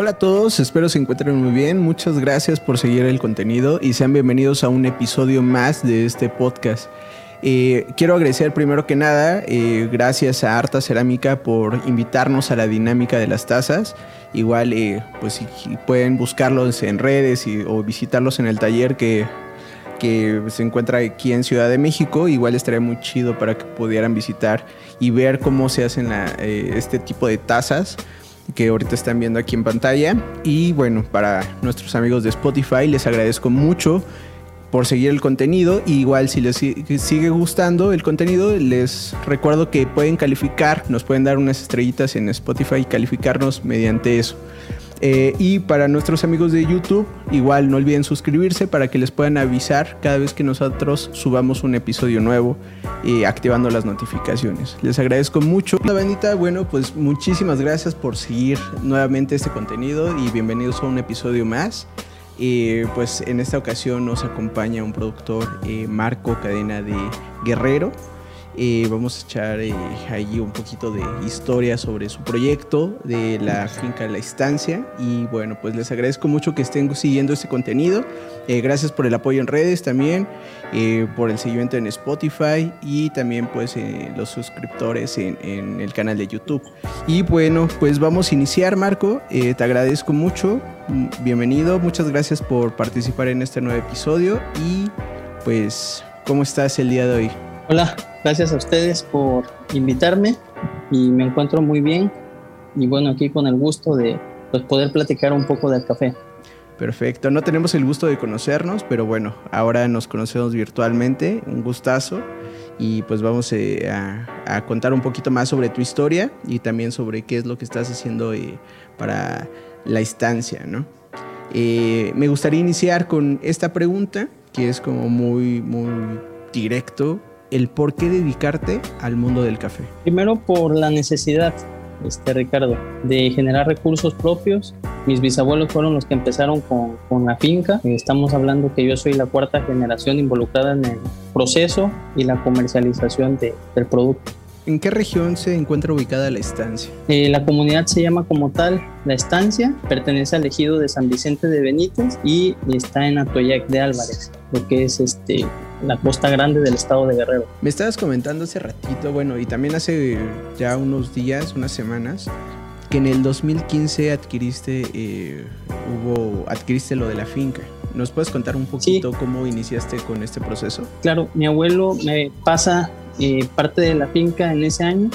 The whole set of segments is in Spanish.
Hola a todos, espero se encuentren muy bien. Muchas gracias por seguir el contenido y sean bienvenidos a un episodio más de este podcast. Eh, quiero agradecer primero que nada, eh, gracias a Arta Cerámica por invitarnos a la dinámica de las tazas. Igual, eh, pues si pueden buscarlos en redes o visitarlos en el taller que, que se encuentra aquí en Ciudad de México. Igual estaría muy chido para que pudieran visitar y ver cómo se hacen este tipo de tazas que ahorita están viendo aquí en pantalla. Y bueno, para nuestros amigos de Spotify les agradezco mucho por seguir el contenido. Y igual si les sigue gustando el contenido, les recuerdo que pueden calificar, nos pueden dar unas estrellitas en Spotify y calificarnos mediante eso. Eh, y para nuestros amigos de YouTube, igual no olviden suscribirse para que les puedan avisar cada vez que nosotros subamos un episodio nuevo y activando las notificaciones. Les agradezco mucho. La bandita, bueno, pues muchísimas gracias por seguir nuevamente este contenido y bienvenidos a un episodio más. Y pues en esta ocasión nos acompaña un productor, eh, Marco Cadena de Guerrero. Eh, vamos a echar eh, ahí un poquito de historia sobre su proyecto de la finca La Estancia. Y bueno, pues les agradezco mucho que estén siguiendo este contenido. Eh, gracias por el apoyo en redes también, por el seguimiento en Spotify y también pues los suscriptores en, en, el canal de YouTube. Y bueno, pues vamos a iniciar, Marco. te agradezco mucho. Mm, bienvenido. Muchas gracias por participar en este nuevo episodio. Y pues, ¿cómo estás el día de hoy? Hola, gracias a ustedes por invitarme y me encuentro muy bien y bueno, aquí con el gusto de pues, poder platicar un poco del café. Perfecto, no tenemos el gusto de conocernos, pero bueno, ahora nos conocemos virtualmente, un gustazo y pues vamos eh, a, contar un poquito más sobre tu historia y también sobre qué es lo que estás haciendo eh, para la estancia, ¿no? Eh, me gustaría iniciar con esta pregunta que es como muy, muy directo el por qué dedicarte al mundo del café? Primero por la necesidad, este Ricardo, de generar recursos propios. Mis bisabuelos fueron los que empezaron con, con la finca. Estamos hablando que yo soy la cuarta generación involucrada en el proceso y la comercialización de, del producto. ¿En qué región se encuentra ubicada la estancia? Eh, la comunidad se llama como tal La Estancia, pertenece al ejido de San Vicente de Benítez y está en Atoyac de Álvarez, lo que es este la costa grande del estado de Guerrero. Me estabas comentando hace ratito, bueno, y también hace ya unos días, unas semanas, que en el 2015 adquiriste, eh, hubo, adquiriste lo de la finca. ¿Nos puedes contar un poquito cómo iniciaste con este proceso? Claro, mi abuelo me pasa eh, parte de la finca en ese año.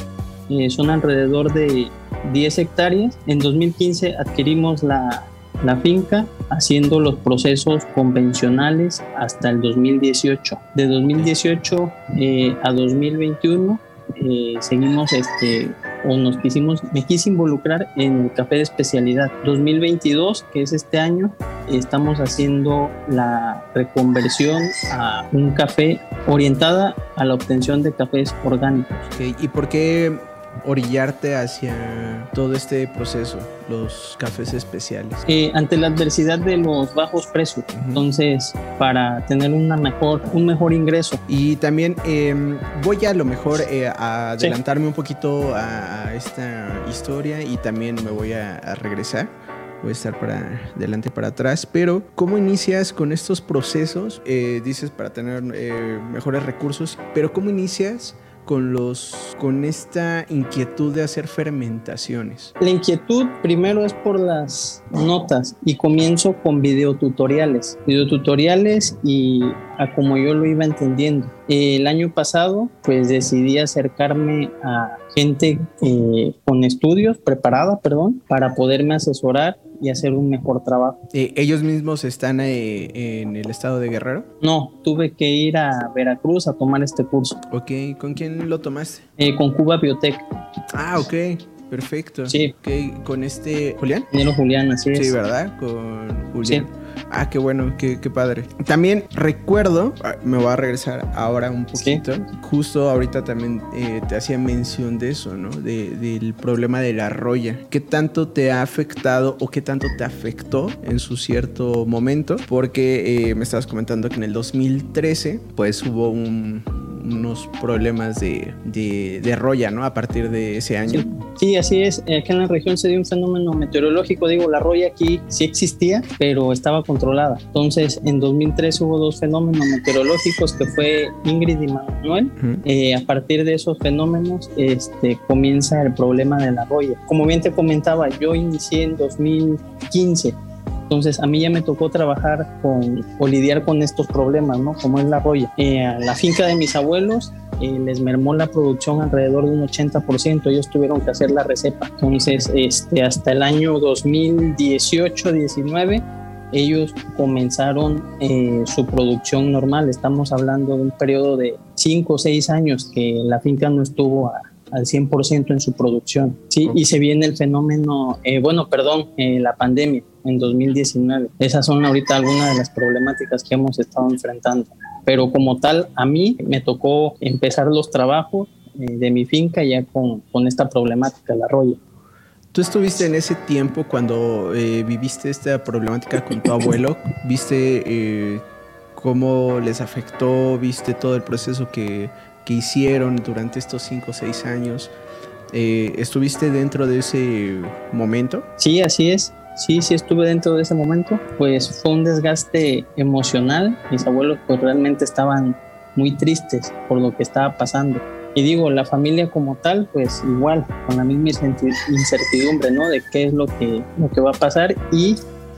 Eh, son alrededor de 10 hectáreas. En 2015 adquirimos la, la finca haciendo los procesos convencionales hasta el 2018. De 2018 eh, a 2021 eh, seguimos este o nos quisimos me quise involucrar en café de especialidad 2022 que es este año estamos haciendo la reconversión a un café orientada a la obtención de cafés orgánicos y por qué orillarte hacia todo este proceso, los cafés especiales? Eh, ante la adversidad de los bajos precios, entonces para tener una mejor, un mejor ingreso. Y también em, voy a lo mejor eh, a adelantarme un poquito a, esta historia y también me voy a, a regresar voy a estar para adelante para atrás, pero ¿cómo inicias con estos procesos? Eh, dices para tener mejores recursos, pero ¿cómo inicias con los con esta inquietud de hacer fermentaciones? La inquietud primero es por las notas y comienzo con videotutoriales, videotutoriales y a como yo lo iba entendiendo. El año pasado pues decidí acercarme a gente eh, con estudios preparada, perdón, para poderme asesorar y hacer un mejor trabajo. Eh, ¿Ellos mismos están eh, en el estado de Guerrero? No, tuve que ir a Veracruz a tomar este curso. Ok, ¿con quién lo tomaste? Eh, con Cuba Biotech. Ah, ok. Perfecto. Sí. Okay. ¿Con este Julián? Julián, así es. Sí, ¿verdad? Con Julián. Sí. Ah, qué bueno, qué, qué padre. También recuerdo, ah, me voy a regresar ahora un poquito, justo ahorita también eh, te hacía mención de eso, ¿no? del problema de la roya. ¿Qué tanto te ha afectado o qué tanto te afectó en su cierto momento? Porque eh, me estabas comentando que en el 2013, pues hubo un, unos problemas de, de, roya, ¿no? A partir de ese año. Sí. Así es. Aquí en la región se dio un fenómeno meteorológico. Digo, la roya aquí sí existía, pero estaba controlada. Entonces, en 2003 hubo dos fenómenos meteorológicos que fue Ingrid y Manuel. Eh, a partir de esos fenómenos, este, comienza el problema de la roya. Como bien te comentaba, yo inicié en 2015 entonces a mí ya me tocó trabajar con o lidiar con estos problemas, ¿no? Como es la roya. Eh, la finca de mis abuelos eh, les mermó la producción alrededor de un 80%, ellos tuvieron que hacer la recepa. Entonces, este, hasta el año 2018-19, ellos comenzaron eh, su producción normal. Estamos hablando de un periodo de 5 o 6 años que la finca no estuvo a, al 100% en su producción. Sí, y se viene el fenómeno, eh, bueno, perdón, eh, la pandemia en 2019. Esas son ahorita algunas de las problemáticas que hemos estado enfrentando. Pero como tal, a mí me tocó empezar los trabajos eh, de mi finca ya con, con esta problemática, el arroyo. ¿Tú estuviste en ese tiempo cuando viviste esta problemática con tu abuelo? ¿Viste cómo les afectó? ¿Viste todo el proceso que que hicieron durante estos 5 o 6 años. Eh, ¿Estuviste dentro de ese momento? Sí, así es. Sí, sí estuve dentro de ese momento. Pues fue un desgaste emocional. Mis abuelos pues realmente estaban muy tristes por lo que estaba pasando. Y digo, la familia como tal, pues igual, con la misma incertidumbre, ¿no? De qué es lo que, lo que va a pasar y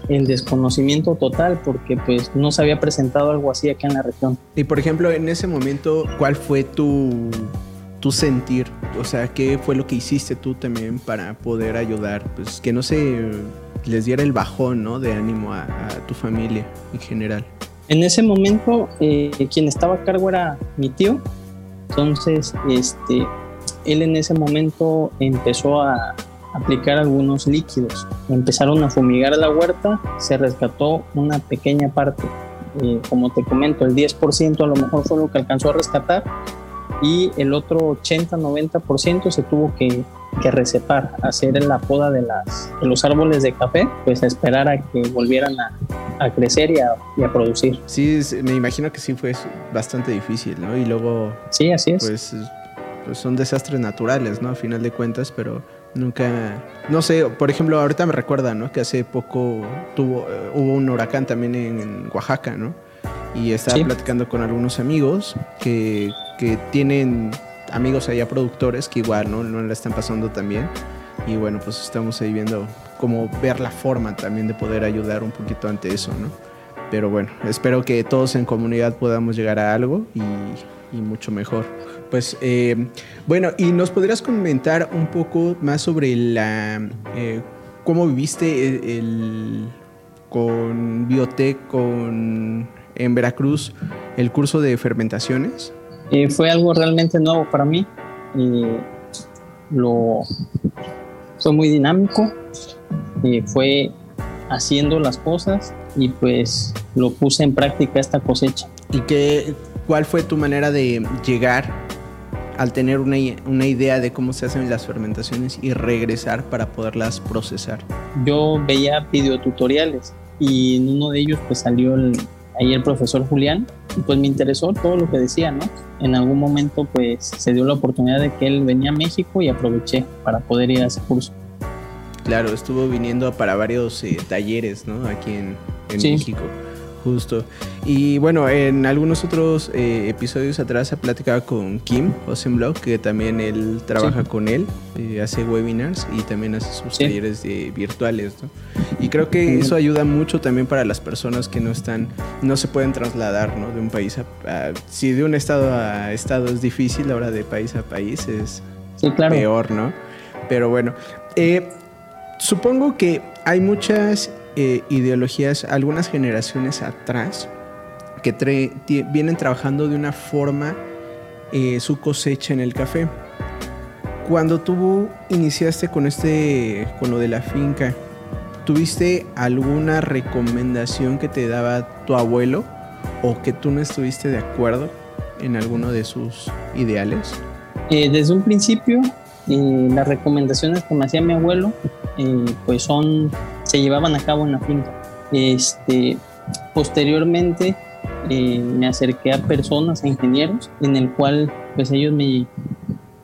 el desconocimiento total porque pues no se había presentado algo así aquí en la región. Y por ejemplo, en ese momento, ¿cuál fue tu, tu sentir? O sea, ¿qué fue lo que hiciste tú también para poder ayudar? Pues que no se les diera el bajón, ¿no? De ánimo a, tu familia en general. En ese momento, eh, quien estaba a cargo era mi tío. Entonces, este, él en ese momento empezó a, aplicar algunos líquidos. Empezaron a fumigar la huerta, se rescató una pequeña parte. Eh, como te comento, el 10% a lo mejor fue lo que alcanzó a rescatar y el otro 80-90% se tuvo que, que recepar, hacer la poda de, las, de los árboles de café, pues a esperar a que volvieran a, a crecer y a, y a, producir. Sí, me imagino que sí fue bastante difícil, ¿no? Y luego... Sí, así es. Pues, pues son desastres naturales, ¿no? A final de cuentas, pero Nunca, no sé, por ejemplo, ahorita me recuerda, ¿no? Que hace poco tuvo, eh, hubo un huracán también en, Oaxaca, ¿no? Y estaba platicando con algunos amigos que, que, tienen amigos allá productores que igual, ¿no? No la están pasando tan bien. Y bueno, pues estamos ahí viendo cómo ver la forma también de poder ayudar un poquito ante eso, ¿no? Pero bueno, espero que todos en comunidad podamos llegar a algo y, mucho mejor. Pues eh, bueno, y nos podrías comentar un poco más sobre la eh, cómo viviste con Biotech con, en Veracruz el curso de fermentaciones. Eh, fue algo realmente nuevo para mí. lo fue muy dinámico. fue haciendo las cosas y pues lo puse en práctica esta cosecha. ¿Y qué, cuál fue tu manera de llegar al tener una, una, idea de cómo se hacen las fermentaciones y regresar para poderlas procesar? Yo veía videotutoriales y en uno de ellos pues salió ahí el profesor Julián pues me interesó todo lo que decía, ¿no? En algún momento pues se dio la oportunidad de que él venía a México y aproveché para poder ir a ese curso. Claro, estuvo viniendo para varios eh, talleres, ¿no? Aquí en, en México. Justo. Y bueno, en algunos otros eh, episodios atrás se platicaba con Kim Osenblog, que también él trabaja con él, eh, hace webinars y también hace sus talleres de, virtuales. ¿no? Y creo que eso ayuda mucho también para las personas que no están, no se pueden trasladar ¿no? de un país a, Si de un estado a estado es difícil, ahora de país a país es peor, ¿no? Pero bueno, eh, supongo que hay muchas eh, ideologías algunas generaciones atrás que vienen trabajando de una forma eh, su cosecha en el café. Cuando tú iniciaste con este, con lo de la finca, ¿tuviste alguna recomendación que te daba tu abuelo o que tú no estuviste de acuerdo en alguno de sus ideales? Eh, desde un principio, las recomendaciones que me hacía mi abuelo, pues son, se llevaban a cabo en la finca. Este, posteriormente, me acerqué a personas, a ingenieros, en el cual, pues ellos me,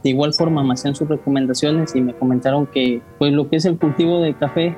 de igual forma, me hacían sus recomendaciones y me comentaron que, pues lo que es el cultivo de café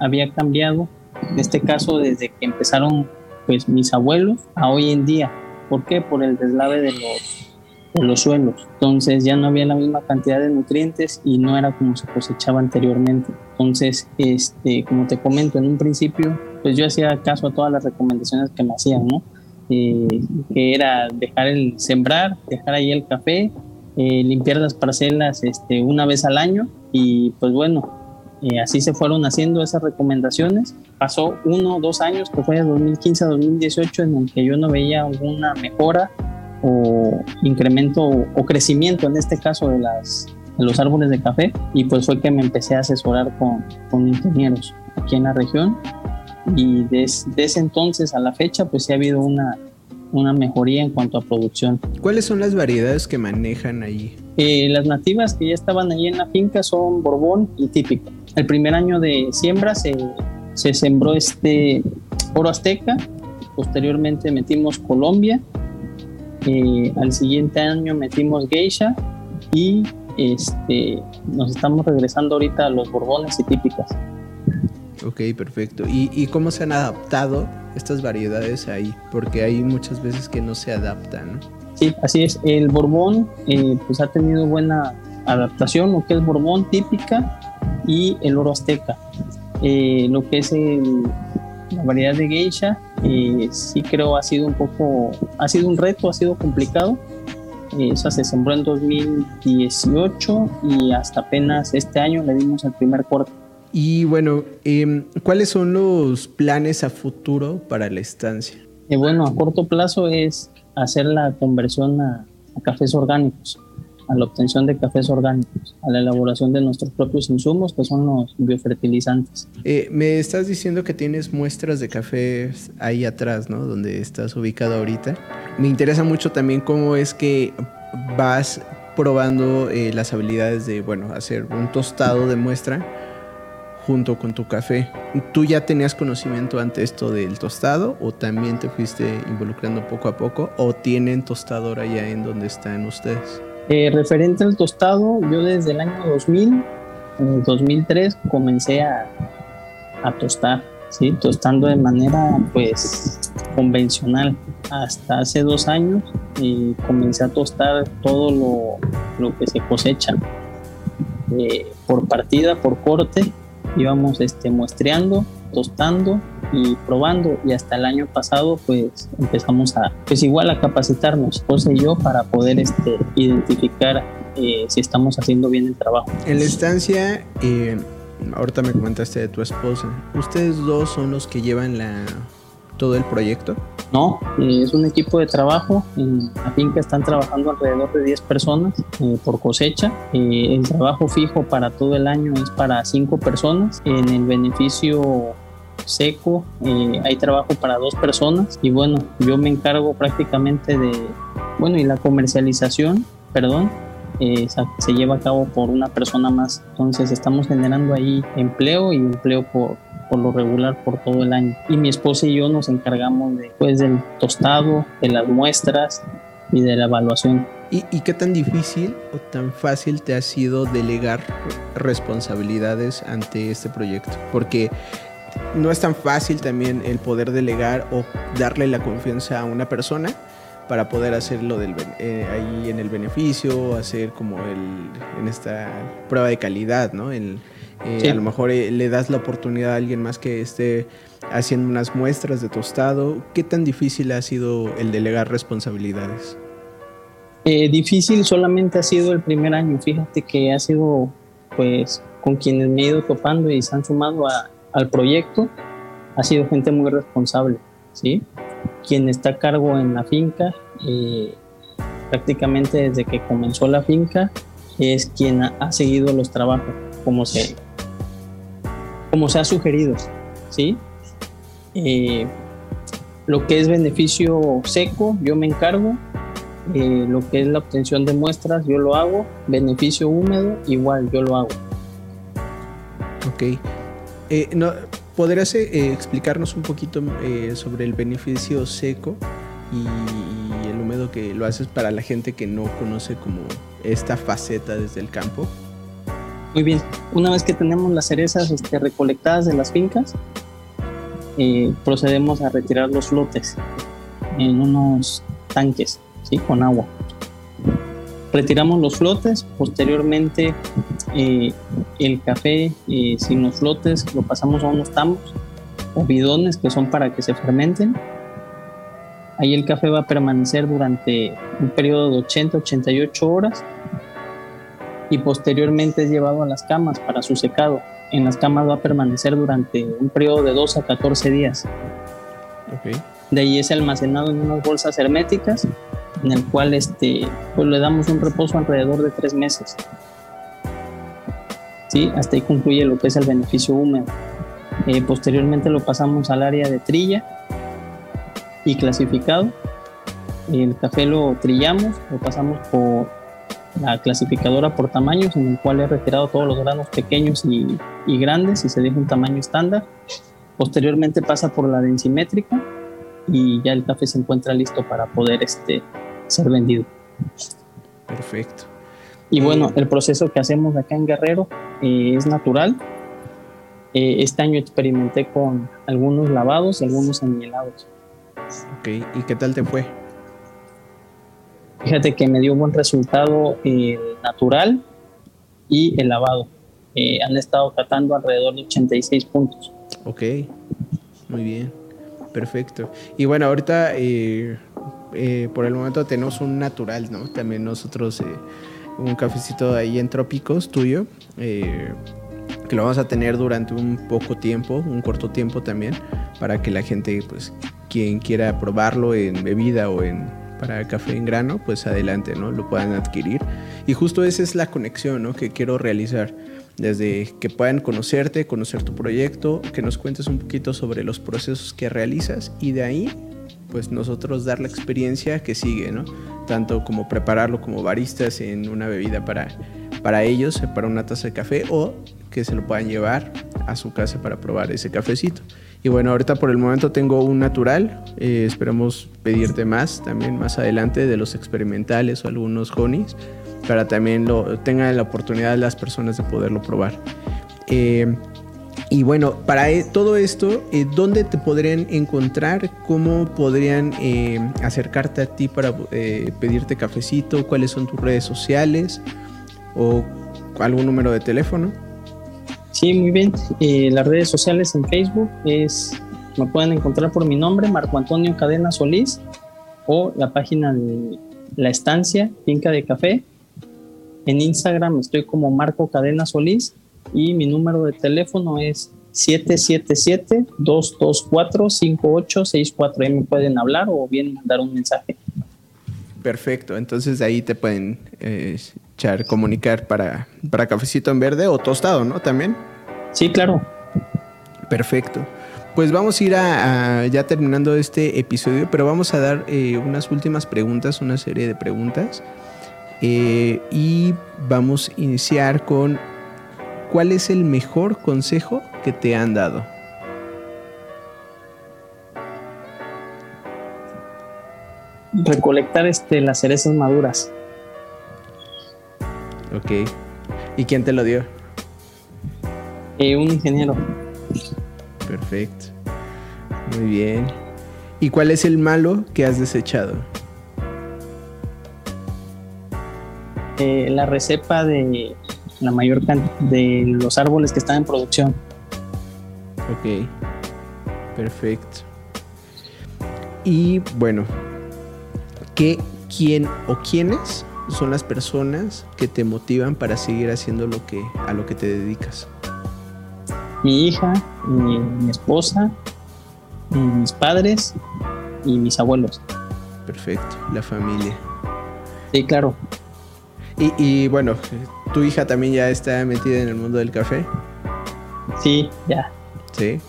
había cambiado, en este caso desde que empezaron, pues mis abuelos a hoy en día. ¿Por qué? Por el deslave de los en los suelos. Entonces ya no había la misma cantidad de nutrientes y no era como se cosechaba anteriormente. Entonces, este, como te comento, en un principio, pues yo hacía caso a todas las recomendaciones que me hacían, ¿no? Eh, que era dejar el sembrar, dejar ahí el café, eh, limpiar las parcelas este, una vez al año y pues bueno, eh, así se fueron haciendo esas recomendaciones. Pasó uno o dos años, que fue de 2015 a 2018, en el que yo no veía alguna mejora o incremento o crecimiento en este caso de, las, de los árboles de café y pues fue que me empecé a asesorar con, con ingenieros aquí en la región y desde entonces a la fecha pues sí ha habido una, una mejoría en cuanto a producción. ¿Cuáles son las variedades que manejan allí? Eh, las nativas que ya estaban allí en la finca son Borbón y Típico. El primer año de siembra se, se sembró este oro azteca, posteriormente metimos Colombia eh, al siguiente año metimos Geisha y este, nos estamos regresando ahorita a los borbones y típicas. Ok, perfecto. ¿Y, cómo se han adaptado estas variedades ahí? Porque hay muchas veces que no se adaptan. Sí, así es. El borbón eh, pues ha tenido buena adaptación, lo que es borbón típica y el oro azteca. Eh, lo que es la variedad de geisha eh, sí creo ha sido un poco, ha sido un reto, ha sido complicado. Eh, esa se sembró en 2018 y hasta apenas este año le dimos el primer corte. Y bueno, em, ¿cuáles son los planes a futuro para la estancia? Eh, bueno, a corto plazo es hacer la conversión a cafés orgánicos a la obtención de cafés orgánicos, a la elaboración de nuestros propios insumos, que son los biofertilizantes. Eh, me estás diciendo que tienes muestras de café ahí atrás, ¿no? Donde estás ubicado ahorita. Me interesa mucho también cómo es que vas probando eh, las habilidades de, bueno, hacer un tostado de muestra junto con tu café. ¿Tú ya tenías conocimiento ante esto del tostado o también te fuiste involucrando poco a poco o tienen tostador allá en donde están ustedes? Eh, referente al tostado, yo desde el año 2000, en 2003, comencé a, tostar, tostando de manera pues convencional. Hasta hace dos años y comencé a tostar todo lo, lo que se cosecha. Eh, por partida, por corte, íbamos este, muestreando, tostando y probando y hasta el año pasado pues empezamos a pues igual a capacitarnos José y yo para poder este identificar eh, si estamos haciendo bien el trabajo en la estancia eh, ahorita me comentaste de tu esposa ustedes dos son los que llevan la todo el proyecto? No, eh, es un equipo de trabajo. En la finca están trabajando alrededor de 10 personas por cosecha. el trabajo fijo para todo el año es para 5 personas. En el beneficio seco, eh, hay trabajo para dos personas y bueno, yo me encargo prácticamente de, bueno, y la comercialización, perdón, eh, se lleva a cabo por una persona más. Entonces estamos generando ahí empleo y empleo por, por lo regular por todo el año. Y mi esposa y yo nos encargamos de, pues, del tostado, de las muestras y de la evaluación. ¿Y, ¿Y, qué tan difícil o tan fácil te ha sido delegar responsabilidades ante este proyecto? Porque no es tan fácil también el poder delegar o darle la confianza a una persona para poder hacerlo del, eh, ahí en el beneficio, hacer como el, en esta prueba de calidad, ¿no? Eh, a lo mejor eh, le das la oportunidad a alguien más que esté haciendo unas muestras de tostado. ¿Qué tan difícil ha sido el delegar responsabilidades? difícil solamente ha sido el primer año. Fíjate que ha sido, pues, con quienes me he ido topando y se han sumado a, al proyecto ha sido gente muy responsable, ¿sí? Quien está a cargo en la finca, eh, prácticamente desde que comenzó la finca, es quien ha, seguido los trabajos, como se, como se ha sugerido, ¿sí? Eh, lo que es beneficio seco, yo me encargo. Eh, lo que es la obtención de muestras, yo lo hago. Beneficio húmedo, igual, yo lo hago. Ok. Eh, no, ¿Podrías explicarnos un poquito sobre el beneficio seco y, el húmedo que lo haces para la gente que no conoce como esta faceta desde el campo? Muy bien, una vez que tenemos las cerezas este, recolectadas de las fincas, eh, procedemos a retirar los lotes en unos tanques ¿sí? con agua. Retiramos los flotes, posteriormente eh, el café eh, sin los flotes lo pasamos a unos tambos o bidones que son para que se fermenten. Ahí el café va a permanecer durante un periodo de 80-88 horas y posteriormente es llevado a las camas para su secado. En las camas va a permanecer durante un periodo de 2 a 14 días. De ahí es almacenado en unas bolsas herméticas en el cual este, pues le damos un reposo alrededor de tres meses. ¿Sí? Hasta ahí concluye lo que es el beneficio húmedo. Eh, posteriormente lo pasamos al área de trilla y clasificado. El café lo trillamos, lo pasamos por la clasificadora por tamaños, en el cual he retirado todos los granos pequeños y, grandes y se deja un tamaño estándar. Posteriormente pasa por la densimétrica y ya el café se encuentra listo para poder este, ser vendido. Perfecto. Y bueno, el proceso que hacemos acá en Guerrero eh, es natural. Eh, este año experimenté con algunos lavados y algunos anielados. Ok, ¿y qué tal te fue? Fíjate que me dio buen resultado el natural y el lavado. Eh, han estado catando alrededor de 86 puntos. Ok, muy bien, perfecto. Y bueno, ahorita eh, eh, por el momento tenemos un natural, ¿no? También nosotros un cafecito ahí en Trópicos tuyo, que lo vamos a tener durante un poco tiempo, un corto tiempo también, para que la gente, pues, quien quiera probarlo en bebida o en para café en grano, pues adelante, ¿no? Lo puedan adquirir. Y justo esa es la conexión, ¿no? Que quiero realizar. Desde que puedan conocerte, conocer tu proyecto, que nos cuentes un poquito sobre los procesos que realizas y de ahí, pues nosotros dar la experiencia que sigue, ¿no? Tanto como prepararlo como baristas en una bebida para, para ellos, para una taza de café o que se lo puedan llevar a su casa para probar ese cafecito. Y bueno, ahorita por el momento tengo un natural. Eh, esperamos pedirte más también más adelante de los experimentales o algunos honeys para también lo tengan la oportunidad las personas de poderlo probar. Eh, y bueno, para e, todo esto, eh, ¿dónde te podrían encontrar? ¿Cómo podrían acercarte a ti para pedirte cafecito? ¿Cuáles son tus redes sociales? ¿O algún número de teléfono? Sí, muy bien. Eh, las redes sociales en Facebook es, me pueden encontrar por mi nombre, Marco Antonio Cadena Solís, o la página de La Estancia, Finca de Café. En Instagram estoy como Marco Cadena Solís y mi número de teléfono es 777-224-5864. Ahí me pueden hablar o bien mandar un mensaje. Perfecto, entonces ahí te pueden eh, echar, comunicar para, para cafecito en verde o tostado, ¿no? También. Sí, claro. Perfecto. Pues vamos a ir a, ya terminando este episodio, pero vamos a dar eh, unas últimas preguntas, una serie de preguntas. Eh, y vamos a iniciar con ¿cuál es el mejor consejo que te han dado? recolectar este, las cerezas maduras. Ok. ¿Y quién te lo dio? Eh, un ingeniero. Perfecto. Muy bien. ¿Y cuál es el malo que has desechado? Eh, la recepa de la mayor cantidad de los árboles que están en producción. Ok. Perfecto. Y bueno, ¿Qué, quién o quiénes son las personas que te motivan para seguir haciendo lo que, a lo que te dedicas? Mi hija, mi, esposa, mis padres y mis abuelos. Perfecto, la familia. Sí, claro. Y, y, bueno, ¿tu hija también ya está metida en el mundo del café? Sí, ya. Sí.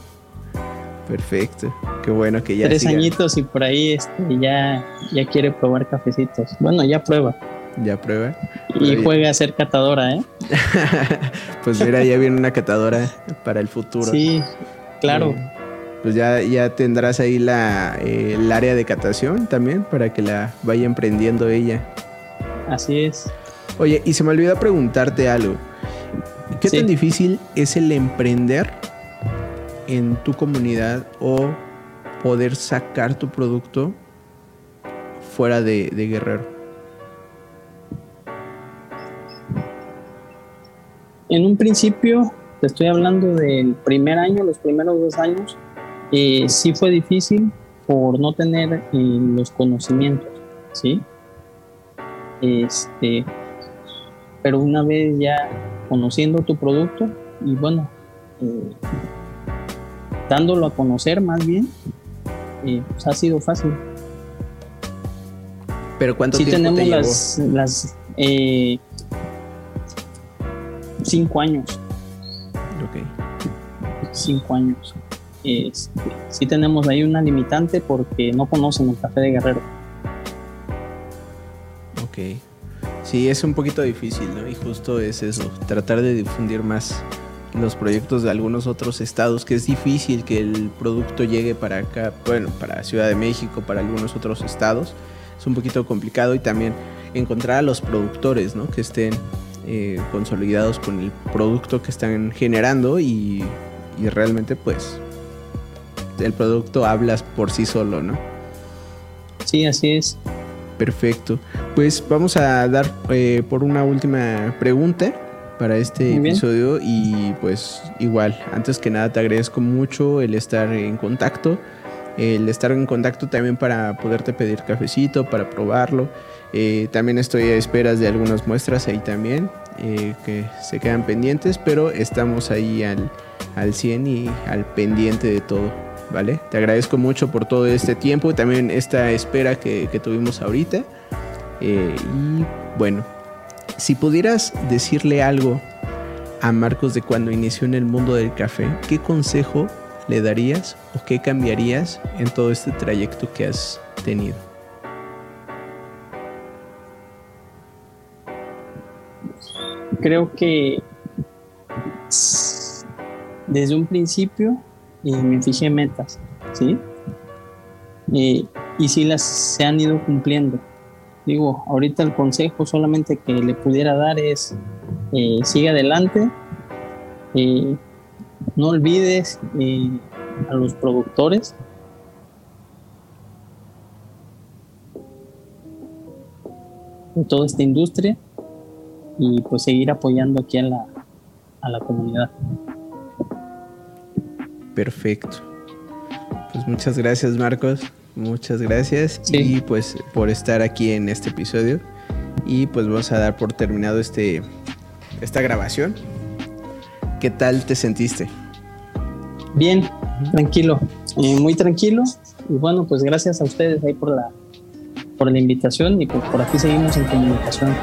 Perfecto. Qué bueno que ya. Tres añitos y por ahí este, ya, ya quiere probar cafecitos. Bueno, ya prueba. Ya prueba. Y juega a ser catadora, ¿eh? pues mira, ya viene una catadora para el futuro. Sí, claro. Eh, pues ya, ya tendrás ahí la, eh, el área de catación también para que la vaya emprendiendo ella. Así es. Oye, y se me olvidó preguntarte algo. ¿Qué tan difícil es el emprender en tu comunidad o poder sacar tu producto fuera de, Guerrero? En un principio, te estoy hablando del primer año, los primeros dos años, eh, sí fue difícil por no tener eh, los conocimientos, ¿sí? Este, pero una vez ya conociendo tu producto y bueno, eh, dándolo a conocer más bien, eh, pues ha sido fácil. ¿Pero cuánto sí tiempo tenemos las, las eh, cinco años. Ok. Cinco años. Este, sí tenemos ahí una limitante porque no conocen el café de Guerrero. Ok. Sí, es un poquito difícil, ¿no? Y justo es eso, tratar de difundir más los proyectos de algunos otros estados, que es difícil que el producto llegue para acá, bueno, para Ciudad de México, para algunos otros estados. Es un poquito complicado y también encontrar a los productores, ¿no? Que estén eh, consolidados con el producto que están generando y, y realmente pues el producto hablas por sí solo, ¿no? Sí, así es. Perfecto. Pues vamos a dar eh, por una última pregunta para este episodio y pues igual, antes que nada te agradezco mucho el estar en contacto, el estar en contacto también para poderte pedir cafecito, para probarlo. Eh, también estoy a esperas de algunas muestras ahí también eh, que se quedan pendientes, pero estamos ahí al, al 100 y al pendiente de todo. ¿Vale? Te agradezco mucho por todo este tiempo y también esta espera que, tuvimos ahorita. Eh, y bueno, si pudieras decirle algo a Marcos de cuando inició en el mundo del café, ¿qué consejo le darías o qué cambiarías en todo este trayecto que has tenido? Creo que desde un principio eh, me fijé metas, ¿sí? Y sí las se han ido cumpliendo digo, ahorita el consejo solamente que le pudiera dar es eh, sigue adelante, eh, no olvides eh, a los productores. de toda esta industria y pues seguir apoyando aquí a la, a la comunidad. Perfecto. Pues muchas gracias Marcos. Muchas gracias y pues por estar aquí en este episodio. Y pues vamos a dar por terminado este esta grabación. ¿Qué tal te sentiste? Bien, tranquilo, eh, muy tranquilo. Y bueno, pues gracias a ustedes ahí por la por la invitación y por aquí seguimos en comunicación.